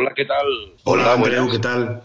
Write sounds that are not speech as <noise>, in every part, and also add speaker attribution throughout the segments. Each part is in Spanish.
Speaker 1: Hola, ¿qué tal?
Speaker 2: Hola, Andreu, ¿qué tal?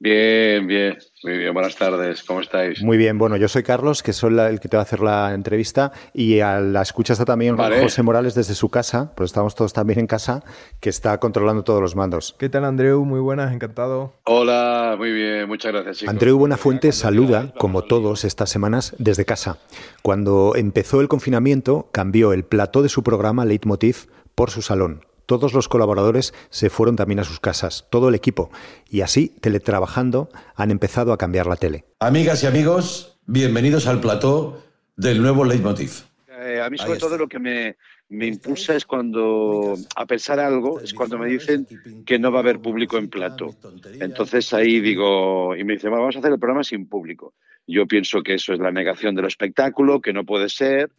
Speaker 1: Bien, bien, muy bien, buenas tardes, ¿cómo estáis?
Speaker 3: Muy bien, bueno, yo soy Carlos, que soy el que te va a hacer la entrevista, y a la escucha está también José Morales desde su casa, pues estamos todos también en casa, que está controlando todos los mandos.
Speaker 4: ¿Qué tal, Andreu? Muy buenas, encantado.
Speaker 1: Hola, muy bien, muchas gracias, chicos.
Speaker 3: Andreu Buenafuente saluda, como todos estas semanas, desde casa. Cuando empezó el confinamiento, cambió el plató de su programa Leitmotiv por su salón todos los colaboradores se fueron también a sus casas, todo el equipo, y así, teletrabajando, han empezado a cambiar la tele.
Speaker 2: Amigas y amigos, bienvenidos al plató del nuevo Leitmotiv.
Speaker 1: Eh, a mí sobre todo lo que me, me impulsa es cuando, a pensar algo, es cuando me dicen que no va a haber público en plato. Entonces ahí digo, y me dicen, vamos a hacer el programa sin público. Yo pienso que eso es la negación del espectáculo, que no puede ser,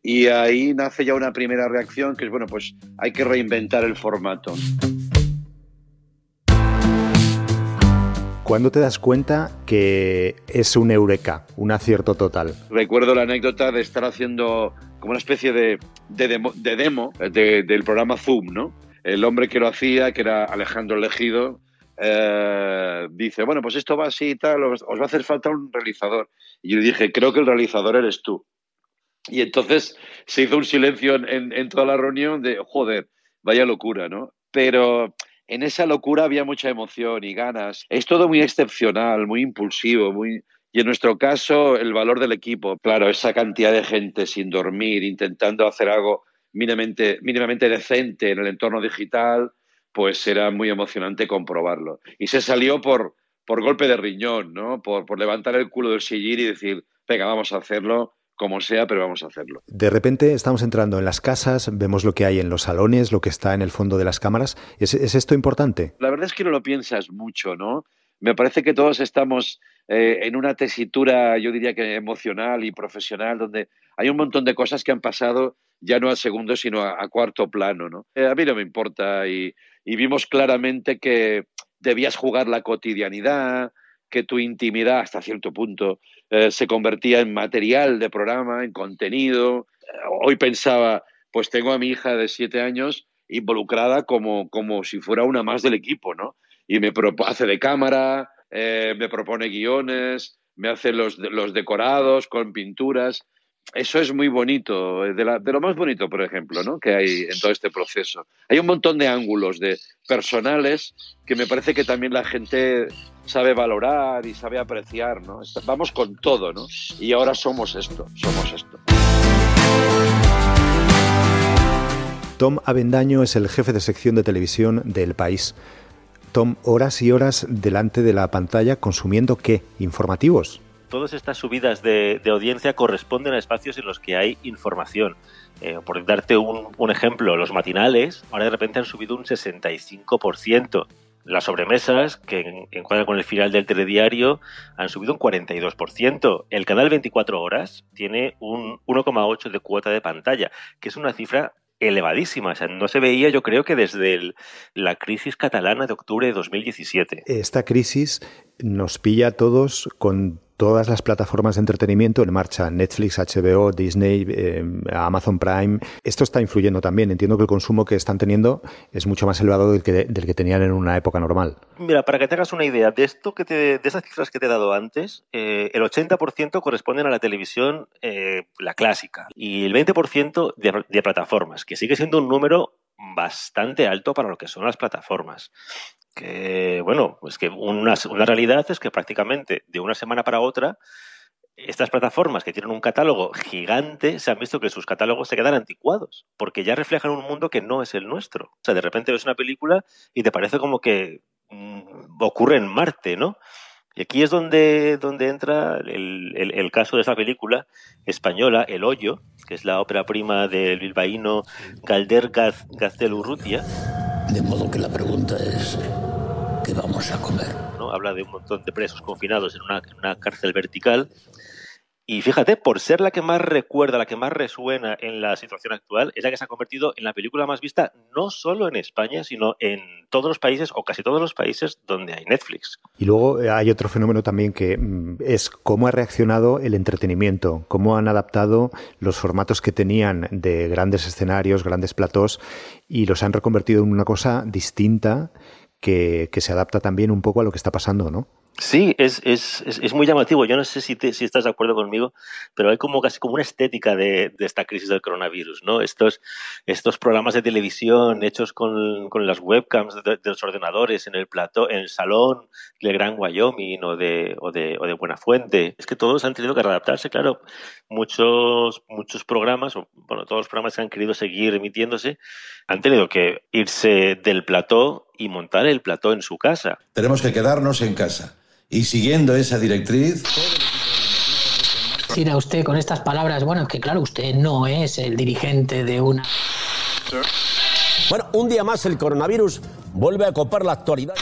Speaker 1: y ahí nace ya una primera reacción que es, bueno, pues hay que reinventar el formato.
Speaker 3: ¿Cuándo te das cuenta que es un eureka, un acierto total?
Speaker 1: Recuerdo la anécdota de estar haciendo como una especie de, demo, del programa Zoom, ¿no? El hombre que lo hacía, que era Alejandro Legido, eh, dice, bueno, pues esto va así y tal, os, va a hacer falta un realizador. Y yo le dije, creo que el realizador eres tú. Y entonces se hizo un silencio en, toda la reunión de, joder, vaya locura, ¿no? Pero en esa locura había mucha emoción y ganas. Es todo muy excepcional, muy impulsivo. Y en nuestro caso, el valor del equipo, claro, esa cantidad de gente sin dormir, intentando hacer algo mínimamente, mínimamente decente en el entorno digital, pues era muy emocionante comprobarlo. Y se salió por, por golpe de riñón, ¿no? Por, por levantar el culo del sillín y decir, venga, vamos a hacerlo como sea, pero vamos a hacerlo.
Speaker 3: De repente estamos entrando en las casas, vemos lo que hay en los salones, lo que está en el fondo de las cámaras. ¿Es, esto importante?
Speaker 1: La verdad es que no lo piensas mucho, ¿no? Me parece que todos estamos eh, en una tesitura, yo diría que emocional y profesional, donde hay un montón de cosas que han pasado ya no a segundo, sino a, cuarto plano, ¿no? Eh, a mí no me importa y y vimos claramente que debías jugar la cotidianidad, que tu intimidad hasta cierto punto eh, se convertía en material de programa, en contenido. Hoy pensaba, pues tengo a mi hija de siete años involucrada como, como si fuera una más del equipo, ¿no? Y me hace de cámara, eh, me propone guiones, me hace los, los decorados con pinturas eso es muy bonito, de, lo más bonito, por ejemplo, ¿no? que hay en todo este proceso. Hay un montón de ángulos de personales que me parece que también la gente sabe valorar y sabe apreciar. ¿no? Vamos con todo, ¿no? Y ahora somos esto, somos esto.
Speaker 3: Tom Avendaño es el jefe de sección de televisión del país. Tom, horas y horas delante de la pantalla consumiendo qué? Informativos
Speaker 5: todas estas subidas de, audiencia corresponden a espacios en los que hay información. Eh, por darte un, ejemplo, los matinales ahora de repente han subido un 65%. Las sobremesas, que encuadran con el final del telediario, han subido un 42%. El canal 24 horas tiene un 1,8 de cuota de pantalla, que es una cifra elevadísima. O sea, no se veía, yo creo que desde la crisis catalana de octubre de 2017.
Speaker 3: Esta crisis nos pilla a todos con todas las plataformas de entretenimiento en marcha, Netflix, HBO, Disney, eh, Amazon Prime. Esto está influyendo también. Entiendo que el consumo que están teniendo es mucho más elevado del que, del que tenían en una época normal.
Speaker 5: Mira, para que te hagas una idea de esto que de esas cifras que te he dado antes, eh, el 80% corresponden a la televisión, eh, la clásica, y el 20% de, de plataformas, que sigue siendo un número bastante alto para lo que son las plataformas que, bueno, pues que una, una realidad es que prácticamente de una semana para otra estas plataformas que tienen un catálogo gigante se han visto que sus catálogos se quedan anticuados, porque ya reflejan un mundo que no es el nuestro. O sea, de repente ves una película y te parece como que mm, ocurre en Marte, ¿no? Y aquí es donde, donde entra el, el, caso de esa película española, El Hoyo, que es la ópera prima del bilbaíno Galder Gaztelurrutia.
Speaker 6: De modo que la pregunta es, ¿qué vamos a comer?
Speaker 5: ¿no? Habla de un montón de presos confinados en una, en una cárcel vertical y fíjate, por ser la que más recuerda, la que más resuena en la situación actual, es la que se ha convertido en la película más vista no solo en España, sino en todos los países o casi todos los países donde hay Netflix.
Speaker 3: Y luego eh, hay otro fenómeno también que mm, es cómo ha reaccionado el entretenimiento, cómo han adaptado los formatos que tenían de grandes escenarios, grandes platós, y los han reconvertido en una cosa distinta que, que se adapta también un poco a lo que está pasando, ¿no?
Speaker 5: Sí, es, es, es, muy llamativo. Yo no sé si, si estás de acuerdo conmigo, pero hay como casi como una estética de, de esta crisis del coronavirus, ¿no? Estos, estos programas de televisión hechos con, con las webcams de, los ordenadores en el plató, en el salón del Gran Wyoming o de, o de, o de Buenafuente. Es que todos han tenido que readaptarse, claro. Muchos, muchos programas, o bueno, todos los programas que han querido seguir emitiéndose, han tenido que irse del plató y montar el plató en su casa.
Speaker 2: Tenemos que quedarnos en casa y siguiendo esa directriz...
Speaker 7: Decir a usted con estas palabras, bueno, es que claro, usted no es el dirigente de una...
Speaker 8: Bueno, un día más el coronavirus vuelve a copar la actualidad.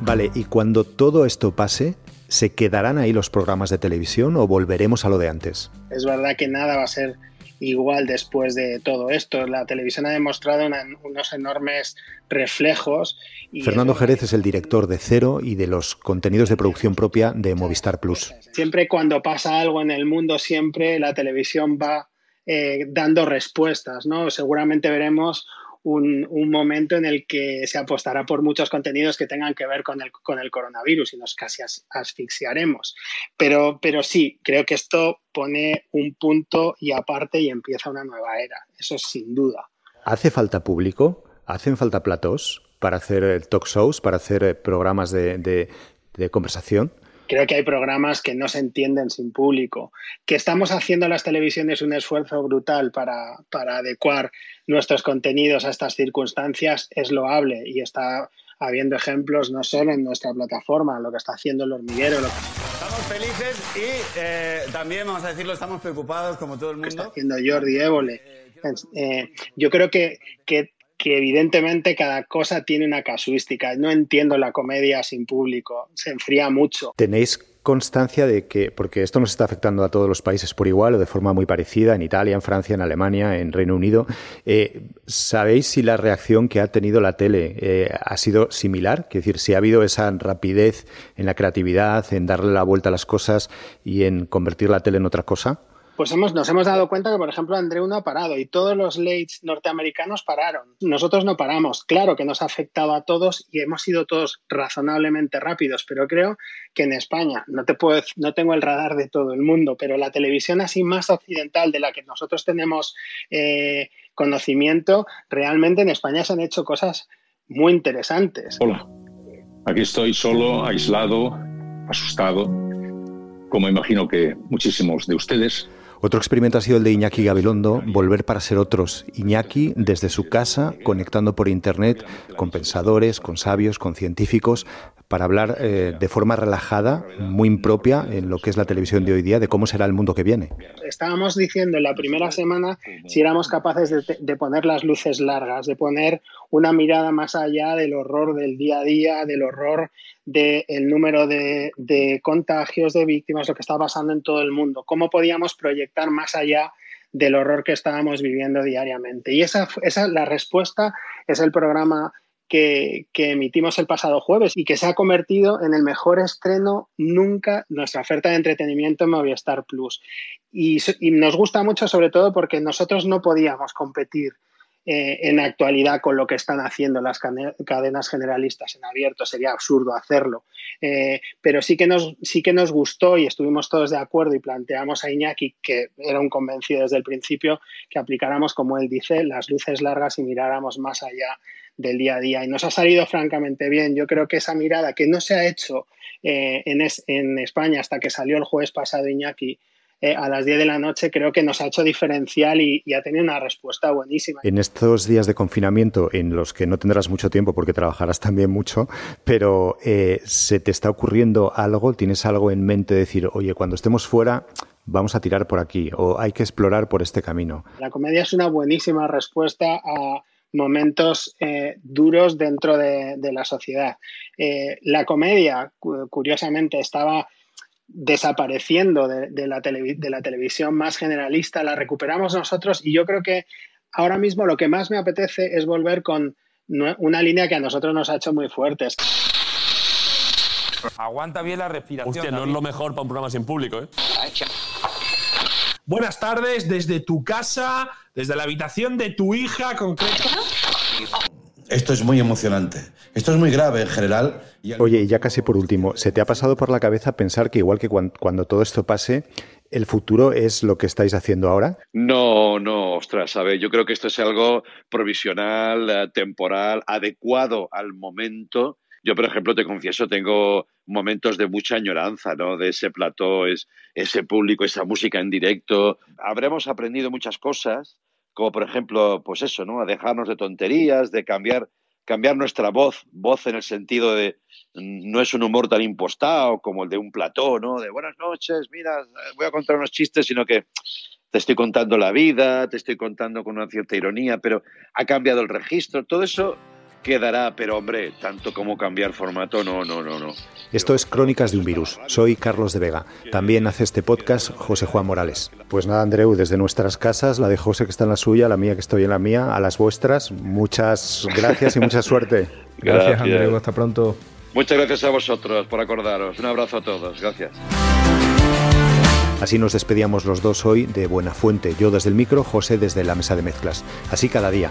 Speaker 3: Vale, y cuando todo esto pase, ¿se quedarán ahí los programas de televisión o volveremos a lo de antes?
Speaker 9: Es verdad que nada va a ser igual después de todo esto. La televisión ha demostrado unos enormes reflejos.
Speaker 3: Fernando Jerez es el director de Cero y de los contenidos de producción propia de Movistar Plus.
Speaker 9: Siempre cuando pasa algo en el mundo, siempre la televisión va eh, dando respuestas, ¿no? Seguramente veremos un, momento en el que se apostará por muchos contenidos que tengan que ver con el, con el coronavirus y nos casi asfixiaremos. Pero, pero sí, creo que esto pone un punto y aparte y empieza una nueva era, eso sin duda.
Speaker 3: ¿Hace falta público? ¿Hacen falta platos para hacer talk shows, para hacer programas de, de conversación?
Speaker 9: Creo que hay programas que no se entienden sin público, que estamos haciendo las televisiones un esfuerzo brutal para, adecuar nuestros contenidos a estas circunstancias es loable y está habiendo ejemplos no solo en nuestra plataforma, lo que está haciendo el hormiguero.
Speaker 10: Estamos felices y eh, también, vamos a decirlo, estamos preocupados como todo el mundo.
Speaker 9: está haciendo Jordi Évole. Eh, yo creo que, que que evidentemente cada cosa tiene una casuística. No entiendo la comedia sin público, se enfría mucho.
Speaker 3: ¿Tenéis constancia de que, porque esto nos está afectando a todos los países por igual o de forma muy parecida, en Italia, en Francia, en Alemania, en Reino Unido, eh, ¿sabéis si la reacción que ha tenido la tele eh, ha sido similar? Es decir, si ha habido esa rapidez en la creatividad, en darle la vuelta a las cosas y en convertir la tele en otra cosa?
Speaker 9: Pues hemos, nos hemos dado cuenta que, por ejemplo, Andreu no ha parado y todos los lates norteamericanos pararon. Nosotros no paramos. Claro que nos ha afectado a todos y hemos sido todos razonablemente rápidos, pero creo que en España, no, te puedo, no tengo el radar de todo el mundo, pero la televisión así más occidental de la que nosotros tenemos eh, conocimiento, realmente en España se han hecho cosas muy interesantes.
Speaker 11: Hola, aquí estoy solo, aislado, asustado, como imagino que muchísimos de ustedes.
Speaker 3: Otro experimento ha sido el de Iñaki Gabilondo, volver para ser otros. Iñaki desde su casa, conectando por Internet con pensadores, con sabios, con científicos, para hablar eh, de forma relajada, muy impropia en lo que es la televisión de hoy día, de cómo será el mundo que viene.
Speaker 9: Estábamos diciendo en la primera semana si éramos capaces de, de poner las luces largas, de poner una mirada más allá del horror del día a día, del horror del número de, contagios, de víctimas, lo que está pasando en todo el mundo. ¿Cómo podíamos proyectar más allá del horror que estábamos viviendo diariamente? Y esa, esa la respuesta es el programa que, emitimos el pasado jueves y que se ha convertido en el mejor estreno nunca nuestra oferta de entretenimiento en Movistar Plus. y nos gusta mucho sobre todo porque nosotros no podíamos competir eh, en actualidad con lo que están haciendo las cadenas generalistas en abierto. Sería absurdo hacerlo. Eh, pero sí que, nos, sí que nos gustó y estuvimos todos de acuerdo y planteamos a Iñaki, que era un convencido desde el principio, que aplicáramos, como él dice, las luces largas y miráramos más allá del día a día. Y nos ha salido francamente bien. Yo creo que esa mirada que no se ha hecho eh, en, en España hasta que salió el jueves pasado Iñaki, eh, a las 10 de la noche creo que nos ha hecho diferencial y, ha tenido una respuesta buenísima.
Speaker 3: En estos días de confinamiento, en los que no tendrás mucho tiempo porque trabajarás también mucho, pero eh, ¿se te está ocurriendo algo? ¿Tienes algo en mente de decir, oye, cuando estemos fuera, vamos a tirar por aquí o hay que explorar por este camino?
Speaker 9: La comedia es una buenísima respuesta a momentos eh, duros dentro de, la sociedad. la comedia, curiosamente, estaba desapareciendo de, la de la televisión más generalista, la recuperamos nosotros y yo creo que ahora mismo lo que más me apetece es volver con una línea que a nosotros nos ha hecho muy fuertes.
Speaker 12: Aguanta bien la respiración.
Speaker 13: Hostia, no es lo mejor para un programa sin público, ¿eh?
Speaker 12: Buenas tardes desde tu casa, desde la habitación de tu hija concreta.
Speaker 2: Esto es muy emocionante. Esto es muy grave en general.
Speaker 3: Oye, y ya casi por último, ¿se te ha pasado por la cabeza pensar que igual que cuando, todo esto pase, el futuro es lo que estáis haciendo ahora?
Speaker 1: No, no, ostras, ¿sabes? Yo creo que esto es algo provisional, eh, temporal, adecuado al momento. Yo, por ejemplo, te confieso, tengo momentos de mucha añoranza, ¿no? De ese plató, es, ese público, esa música en directo. Habremos aprendido muchas cosas, como por ejemplo, pues eso, ¿no? A dejarnos de tonterías, de cambiar, cambiar nuestra voz, voz en el sentido de mm, no es un humor tan impostado como el de un plató, ¿no? De buenas noches, mira, voy a contar unos chistes, sino que te estoy contando la vida, te estoy contando con una cierta ironía, pero ha cambiado el registro, todo eso quedará, pero hombre, tanto como cambiar formato, no, no, no, no.
Speaker 3: Esto es Crónicas de un Virus. Soy Carlos de Vega. También hace este podcast José Juan Morales. Pues nada, Andreu, desde nuestras casas, la de José que está en la suya, la mía que estoy en la mía, a las vuestras, muchas gracias y mucha suerte. <laughs>
Speaker 4: Gracias, Andreu. Hasta pronto.
Speaker 1: Muchas gracias a vosotros por acordaros. Un abrazo a todos. Gracias.
Speaker 3: Así nos despedíamos los dos hoy de Buena Fuente, yo desde el micro, José desde la mesa de mezclas. Así cada día.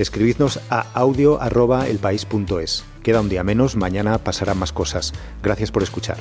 Speaker 3: Escribidnos a audio.elpaís.es. Queda un día menos, mañana pasarán más cosas. Gracias por escuchar.